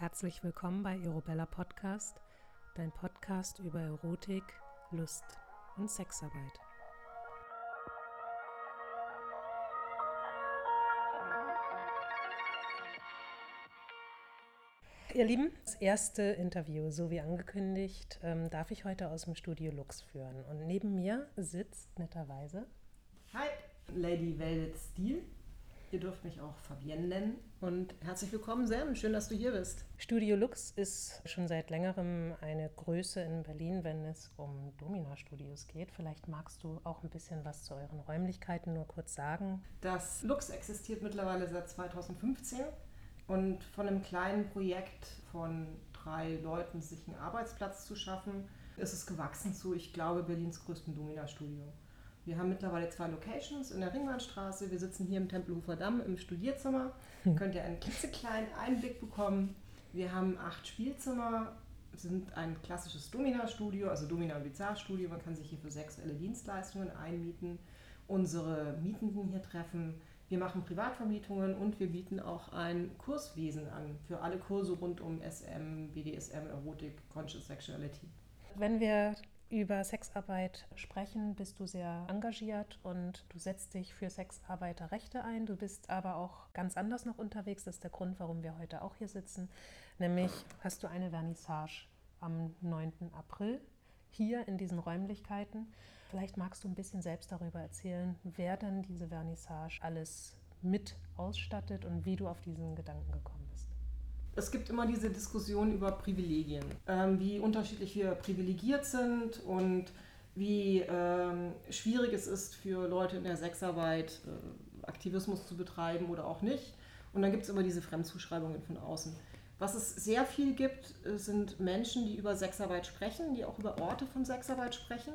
Herzlich willkommen bei Erobella Podcast, dein Podcast über Erotik, Lust und Sexarbeit. Ihr Lieben, das erste Interview, so wie angekündigt, ähm, darf ich heute aus dem Studio Lux führen. Und neben mir sitzt netterweise. Hi, Lady Velvet Steel. Ihr dürft mich auch Fabienne nennen. Und herzlich willkommen, Sam. Schön, dass du hier bist. Studio Lux ist schon seit längerem eine Größe in Berlin, wenn es um Domina-Studios geht. Vielleicht magst du auch ein bisschen was zu euren Räumlichkeiten nur kurz sagen. Das Lux existiert mittlerweile seit 2015 und von einem kleinen Projekt von drei Leuten, sich einen Arbeitsplatz zu schaffen, ist es gewachsen zu, ich glaube, Berlins größten Domina-Studio. Wir haben mittlerweile zwei Locations in der Ringbahnstraße. Wir sitzen hier im Tempelhofer Damm im Studierzimmer. Hm. Könnt ihr einen klitzekleinen Einblick bekommen. Wir haben acht Spielzimmer, sind ein klassisches Domina-Studio, also Domina- und Bizarre-Studio. Man kann sich hier für sexuelle Dienstleistungen einmieten, unsere Mietenden hier treffen. Wir machen Privatvermietungen und wir bieten auch ein Kurswesen an für alle Kurse rund um SM, BDSM, Erotik, Conscious Sexuality. Wenn wir über Sexarbeit sprechen, bist du sehr engagiert und du setzt dich für Sexarbeiterrechte ein. Du bist aber auch ganz anders noch unterwegs. Das ist der Grund, warum wir heute auch hier sitzen. Nämlich hast du eine Vernissage am 9. April hier in diesen Räumlichkeiten. Vielleicht magst du ein bisschen selbst darüber erzählen, wer dann diese Vernissage alles mit ausstattet und wie du auf diesen Gedanken gekommen bist es gibt immer diese Diskussion über Privilegien, ähm, wie unterschiedlich wir privilegiert sind und wie ähm, schwierig es ist für Leute in der Sexarbeit äh, Aktivismus zu betreiben oder auch nicht. Und dann gibt es immer diese Fremdzuschreibungen von außen. Was es sehr viel gibt, äh, sind Menschen, die über Sexarbeit sprechen, die auch über Orte von Sexarbeit sprechen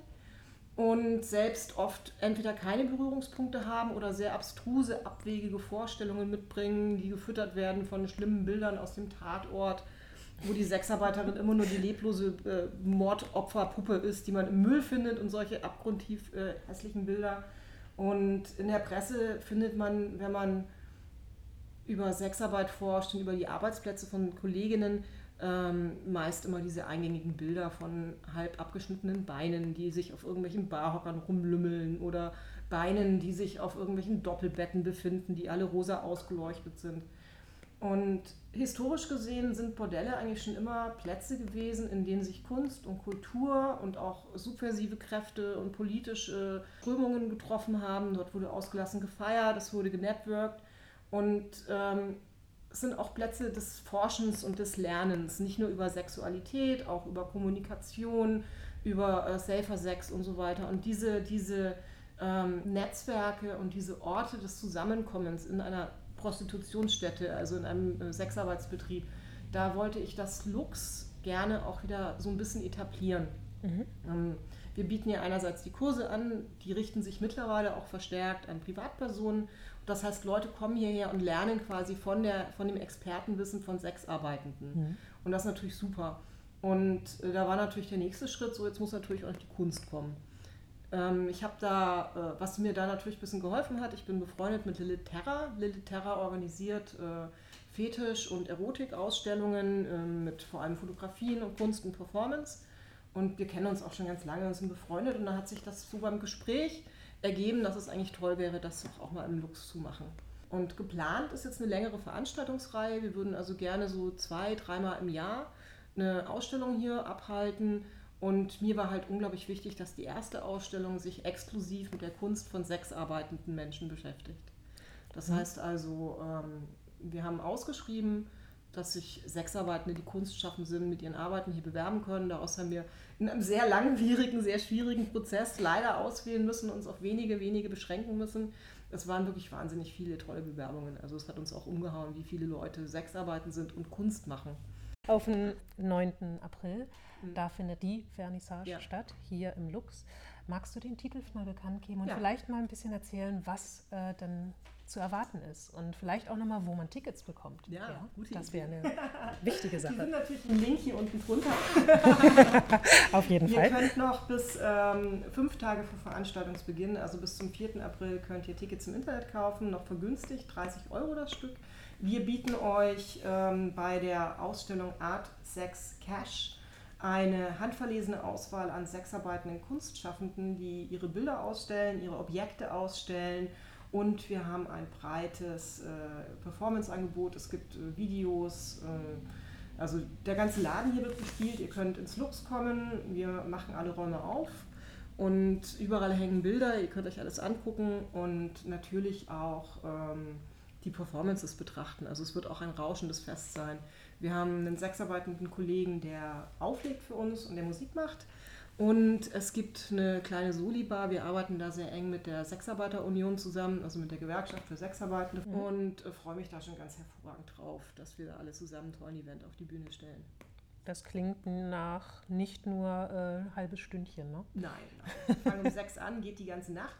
und selbst oft entweder keine Berührungspunkte haben oder sehr abstruse, abwegige Vorstellungen mitbringen, die gefüttert werden von schlimmen Bildern aus dem Tatort, wo die Sexarbeiterin immer nur die leblose äh, Mordopferpuppe ist, die man im Müll findet und solche abgrundtief äh, hässlichen Bilder. Und in der Presse findet man, wenn man über Sexarbeit forscht und über die Arbeitsplätze von Kolleginnen, ähm, meist immer diese eingängigen Bilder von halb abgeschnittenen Beinen, die sich auf irgendwelchen Barhockern rumlümmeln oder Beinen, die sich auf irgendwelchen Doppelbetten befinden, die alle rosa ausgeleuchtet sind. Und historisch gesehen sind Bordelle eigentlich schon immer Plätze gewesen, in denen sich Kunst und Kultur und auch subversive Kräfte und politische Strömungen getroffen haben. Dort wurde ausgelassen gefeiert, es wurde genetworked. Und ähm, sind auch Plätze des Forschens und des Lernens, nicht nur über Sexualität, auch über Kommunikation, über äh, Safer Sex und so weiter. Und diese, diese ähm, Netzwerke und diese Orte des Zusammenkommens in einer Prostitutionsstätte, also in einem äh, Sexarbeitsbetrieb, da wollte ich das Lux gerne auch wieder so ein bisschen etablieren. Mhm. Ähm, wir bieten ja einerseits die Kurse an, die richten sich mittlerweile auch verstärkt an Privatpersonen das heißt, Leute kommen hierher und lernen quasi von, der, von dem Expertenwissen von Sexarbeitenden. Mhm. Und das ist natürlich super. Und äh, da war natürlich der nächste Schritt, so jetzt muss natürlich auch die Kunst kommen. Ähm, ich habe da, äh, was mir da natürlich ein bisschen geholfen hat, ich bin befreundet mit Lilith Terra. Lilith Terra organisiert äh, Fetisch- und Erotik-Ausstellungen äh, mit vor allem Fotografien und Kunst und Performance. Und wir kennen uns auch schon ganz lange und sind befreundet. Und dann hat sich das so beim Gespräch ergeben, dass es eigentlich toll wäre, das doch auch mal im Lux zu machen. Und geplant ist jetzt eine längere Veranstaltungsreihe. Wir würden also gerne so zwei, dreimal im Jahr eine Ausstellung hier abhalten. Und mir war halt unglaublich wichtig, dass die erste Ausstellung sich exklusiv mit der Kunst von sechs arbeitenden Menschen beschäftigt. Das mhm. heißt also, ähm, wir haben ausgeschrieben, dass sich Sexarbeitende, die Kunst schaffen sind, mit ihren Arbeiten hier bewerben können. Daraus haben wir in einem sehr langwierigen, sehr schwierigen Prozess leider auswählen müssen, uns auf wenige, wenige beschränken müssen. Es waren wirklich wahnsinnig viele tolle Bewerbungen. Also es hat uns auch umgehauen, wie viele Leute Sexarbeiten sind und Kunst machen. Auf den 9. April, mhm. da findet die Vernissage ja. statt, hier im Lux. Magst du den Titel mal bekannt geben und ja. vielleicht mal ein bisschen erzählen, was äh, dann zu erwarten ist und vielleicht auch nochmal, wo man Tickets bekommt. Ja, ja gute Das wäre eine wichtige Sache. Die sind natürlich ein Link hier unten drunter. Auf jeden ihr Fall. Ihr könnt noch bis ähm, fünf Tage vor Veranstaltungsbeginn, also bis zum 4. April, könnt ihr Tickets im Internet kaufen, noch vergünstigt, 30 Euro das Stück. Wir bieten euch ähm, bei der Ausstellung Art Sex Cash eine handverlesene Auswahl an sexarbeitenden Kunstschaffenden, die ihre Bilder ausstellen, ihre Objekte ausstellen. Und wir haben ein breites äh, Performance-Angebot. Es gibt äh, Videos. Äh, also der ganze Laden hier wird gespielt. Ihr könnt ins Lux kommen. Wir machen alle Räume auf. Und überall hängen Bilder. Ihr könnt euch alles angucken. Und natürlich auch ähm, die Performances betrachten. Also es wird auch ein rauschendes Fest sein. Wir haben einen sechsarbeitenden Kollegen, der auflegt für uns und der Musik macht. Und es gibt eine kleine Soli-Bar. Wir arbeiten da sehr eng mit der Sexarbeiterunion zusammen, also mit der Gewerkschaft für Sexarbeitende. Mhm. Und äh, freue mich da schon ganz hervorragend drauf, dass wir da alle zusammen einen tollen Event auf die Bühne stellen. Das klingt nach nicht nur ein äh, halbes Stündchen, ne? Nein, nein. Wir fangen um sechs an, geht die ganze Nacht.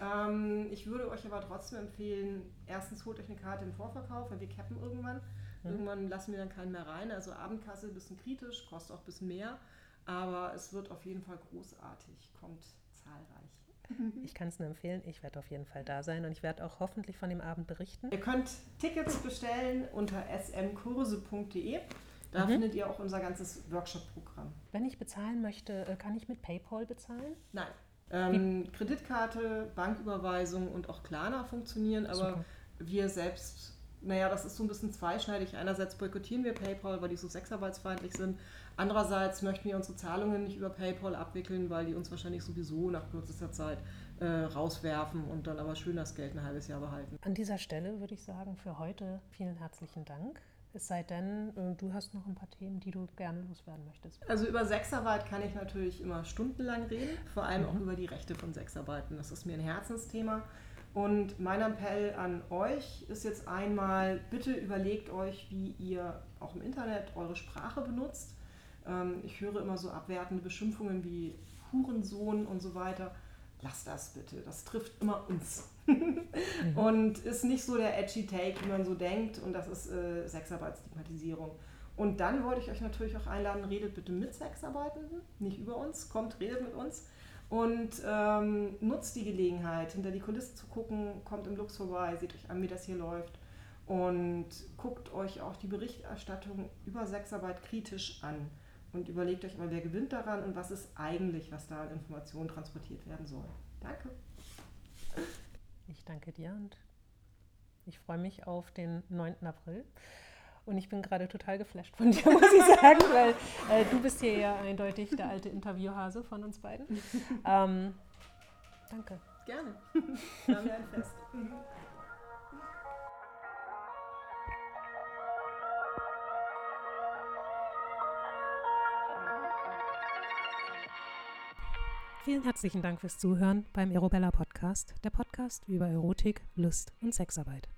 Ähm, ich würde euch aber trotzdem empfehlen, erstens holt euch eine Karte im Vorverkauf, weil wir cappen irgendwann. Mhm. Irgendwann lassen wir dann keinen mehr rein. Also Abendkasse ein bisschen kritisch, kostet auch ein bisschen mehr. Aber es wird auf jeden Fall großartig, kommt zahlreich. Ich kann es nur empfehlen. Ich werde auf jeden Fall da sein und ich werde auch hoffentlich von dem Abend berichten. Ihr könnt Tickets bestellen unter smkurse.de. Da mhm. findet ihr auch unser ganzes Workshop-Programm. Wenn ich bezahlen möchte, äh, kann ich mit PayPal bezahlen? Nein. Ähm, Kreditkarte, Banküberweisung und auch Klarna funktionieren, aber Super. wir selbst naja, das ist so ein bisschen zweischneidig. Einerseits boykottieren wir PayPal, weil die so sexarbeitsfeindlich sind. Andererseits möchten wir unsere Zahlungen nicht über PayPal abwickeln, weil die uns wahrscheinlich sowieso nach kürzester Zeit äh, rauswerfen und dann aber schön das Geld ein halbes Jahr behalten. An dieser Stelle würde ich sagen, für heute vielen herzlichen Dank. Es sei denn, äh, du hast noch ein paar Themen, die du gerne loswerden möchtest. Also über Sexarbeit kann ich natürlich immer stundenlang reden, vor allem mhm. auch über die Rechte von Sexarbeiten. Das ist mir ein Herzensthema. Und mein Appell an euch ist jetzt einmal, bitte überlegt euch, wie ihr auch im Internet eure Sprache benutzt. Ähm, ich höre immer so abwertende Beschimpfungen wie Hurensohn und so weiter. Lasst das bitte, das trifft immer uns. mhm. Und ist nicht so der edgy Take, wie man so denkt. Und das ist äh, Sexarbeitsstigmatisierung. Und dann wollte ich euch natürlich auch einladen, redet bitte mit Sexarbeitenden, nicht über uns, kommt, redet mit uns und ähm, nutzt die Gelegenheit, hinter die Kulissen zu gucken, kommt im Lux vorbei, seht euch an, wie das hier läuft und guckt euch auch die Berichterstattung über Sexarbeit kritisch an und überlegt euch mal, wer gewinnt daran und was ist eigentlich, was da an Informationen transportiert werden soll. Danke. Ich danke dir und ich freue mich auf den 9. April. Und ich bin gerade total geflasht von dir, muss ich sagen, weil äh, du bist hier ja eindeutig der alte Interviewhase von uns beiden. Ähm, danke. Gerne. Ein Fest. Vielen herzlichen Dank fürs Zuhören beim Erobella Podcast, der Podcast über Erotik, Lust und Sexarbeit.